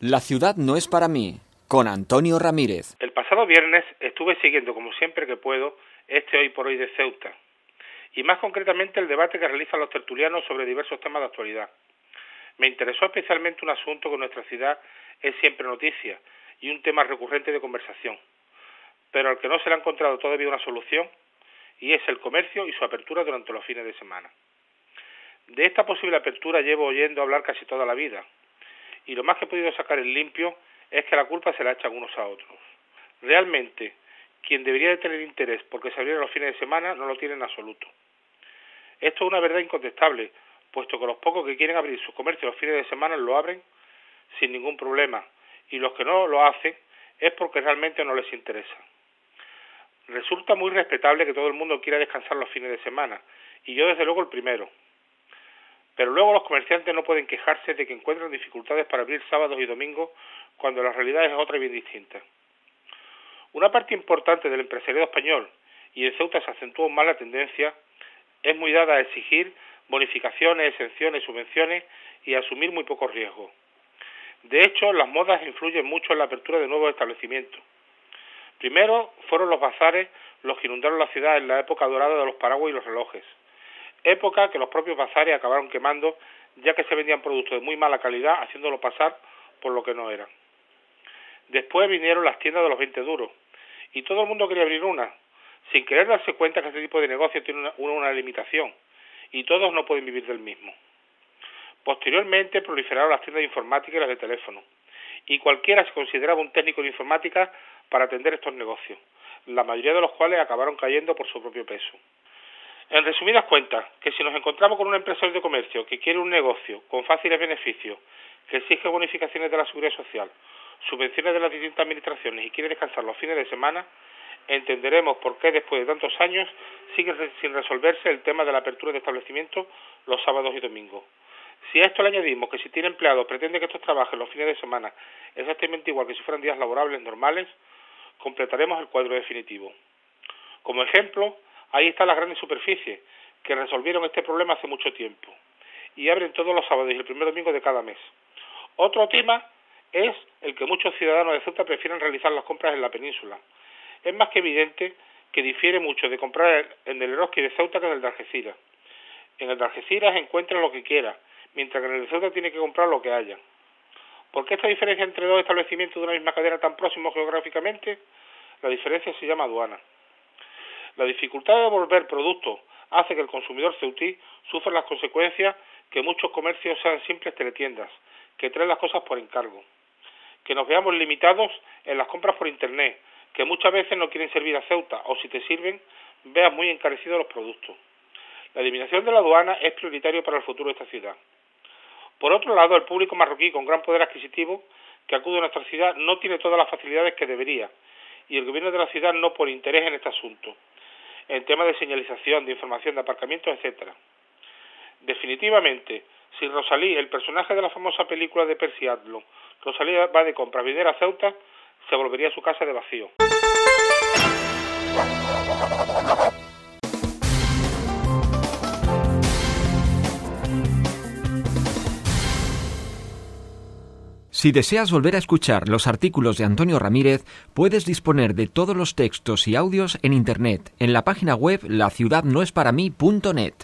La ciudad no es para mí, con Antonio Ramírez. El pasado viernes estuve siguiendo, como siempre que puedo, este hoy por hoy de Ceuta, y más concretamente el debate que realizan los tertulianos sobre diversos temas de actualidad. Me interesó especialmente un asunto que en nuestra ciudad es siempre noticia y un tema recurrente de conversación, pero al que no se le ha encontrado todavía una solución, y es el comercio y su apertura durante los fines de semana. De esta posible apertura llevo oyendo hablar casi toda la vida, y lo más que he podido sacar en limpio es que la culpa se la echan unos a otros. Realmente, quien debería de tener interés porque se abrieron los fines de semana no lo tiene en absoluto. Esto es una verdad incontestable, puesto que los pocos que quieren abrir sus comercios los fines de semana lo abren sin ningún problema, y los que no lo hacen es porque realmente no les interesa. Resulta muy respetable que todo el mundo quiera descansar los fines de semana, y yo desde luego el primero. Pero luego los comerciantes no pueden quejarse de que encuentran dificultades para abrir sábados y domingos cuando la realidad es otra y bien distinta. Una parte importante del empresariado español, y en Ceuta se acentuó más la tendencia, es muy dada a exigir bonificaciones, exenciones, subvenciones y a asumir muy pocos riesgos. De hecho, las modas influyen mucho en la apertura de nuevos establecimientos. Primero fueron los bazares los que inundaron la ciudad en la época dorada de los paraguas y los relojes época que los propios bazares acabaron quemando ya que se vendían productos de muy mala calidad haciéndolo pasar por lo que no eran. Después vinieron las tiendas de los 20 duros y todo el mundo quería abrir una, sin querer darse cuenta que este tipo de negocio tiene una, una limitación y todos no pueden vivir del mismo. Posteriormente proliferaron las tiendas de informática y las de teléfono, y cualquiera se consideraba un técnico de informática para atender estos negocios, la mayoría de los cuales acabaron cayendo por su propio peso. En resumidas cuentas, que si nos encontramos con un empresario de comercio que quiere un negocio con fáciles beneficios, que exige bonificaciones de la seguridad social, subvenciones de las distintas administraciones y quiere descansar los fines de semana, entenderemos por qué después de tantos años sigue sin resolverse el tema de la apertura de establecimientos los sábados y domingos. Si a esto le añadimos que si tiene empleados pretende que estos trabajen los fines de semana exactamente igual que si fueran días laborables normales, completaremos el cuadro definitivo. Como ejemplo, Ahí están las grandes superficies que resolvieron este problema hace mucho tiempo y abren todos los sábados y el primer domingo de cada mes. Otro tema es el que muchos ciudadanos de Ceuta prefieren realizar las compras en la península. Es más que evidente que difiere mucho de comprar en el Eroski de Ceuta que en el de Algeciras. En el de Algeciras encuentra lo que quiera, mientras que en el de Ceuta tiene que comprar lo que haya. ¿Por qué esta diferencia entre dos establecimientos de una misma cadena tan próximos geográficamente? La diferencia se llama aduana. La dificultad de devolver productos hace que el consumidor ceutí sufra las consecuencias que muchos comercios sean simples teletiendas, que traen las cosas por encargo, que nos veamos limitados en las compras por Internet, que muchas veces no quieren servir a Ceuta o si te sirven, veas muy encarecidos los productos. La eliminación de la aduana es prioritario para el futuro de esta ciudad. Por otro lado, el público marroquí con gran poder adquisitivo que acude a nuestra ciudad no tiene todas las facilidades que debería y el gobierno de la ciudad no pone interés en este asunto en temas de señalización, de información, de aparcamiento, etcétera. Definitivamente, si Rosalí, el personaje de la famosa película de Percy Adlon, Rosalí va de compra a a Ceuta, se volvería a su casa de vacío. Si deseas volver a escuchar los artículos de Antonio Ramírez, puedes disponer de todos los textos y audios en Internet, en la página web laciudadnoesparamí.net.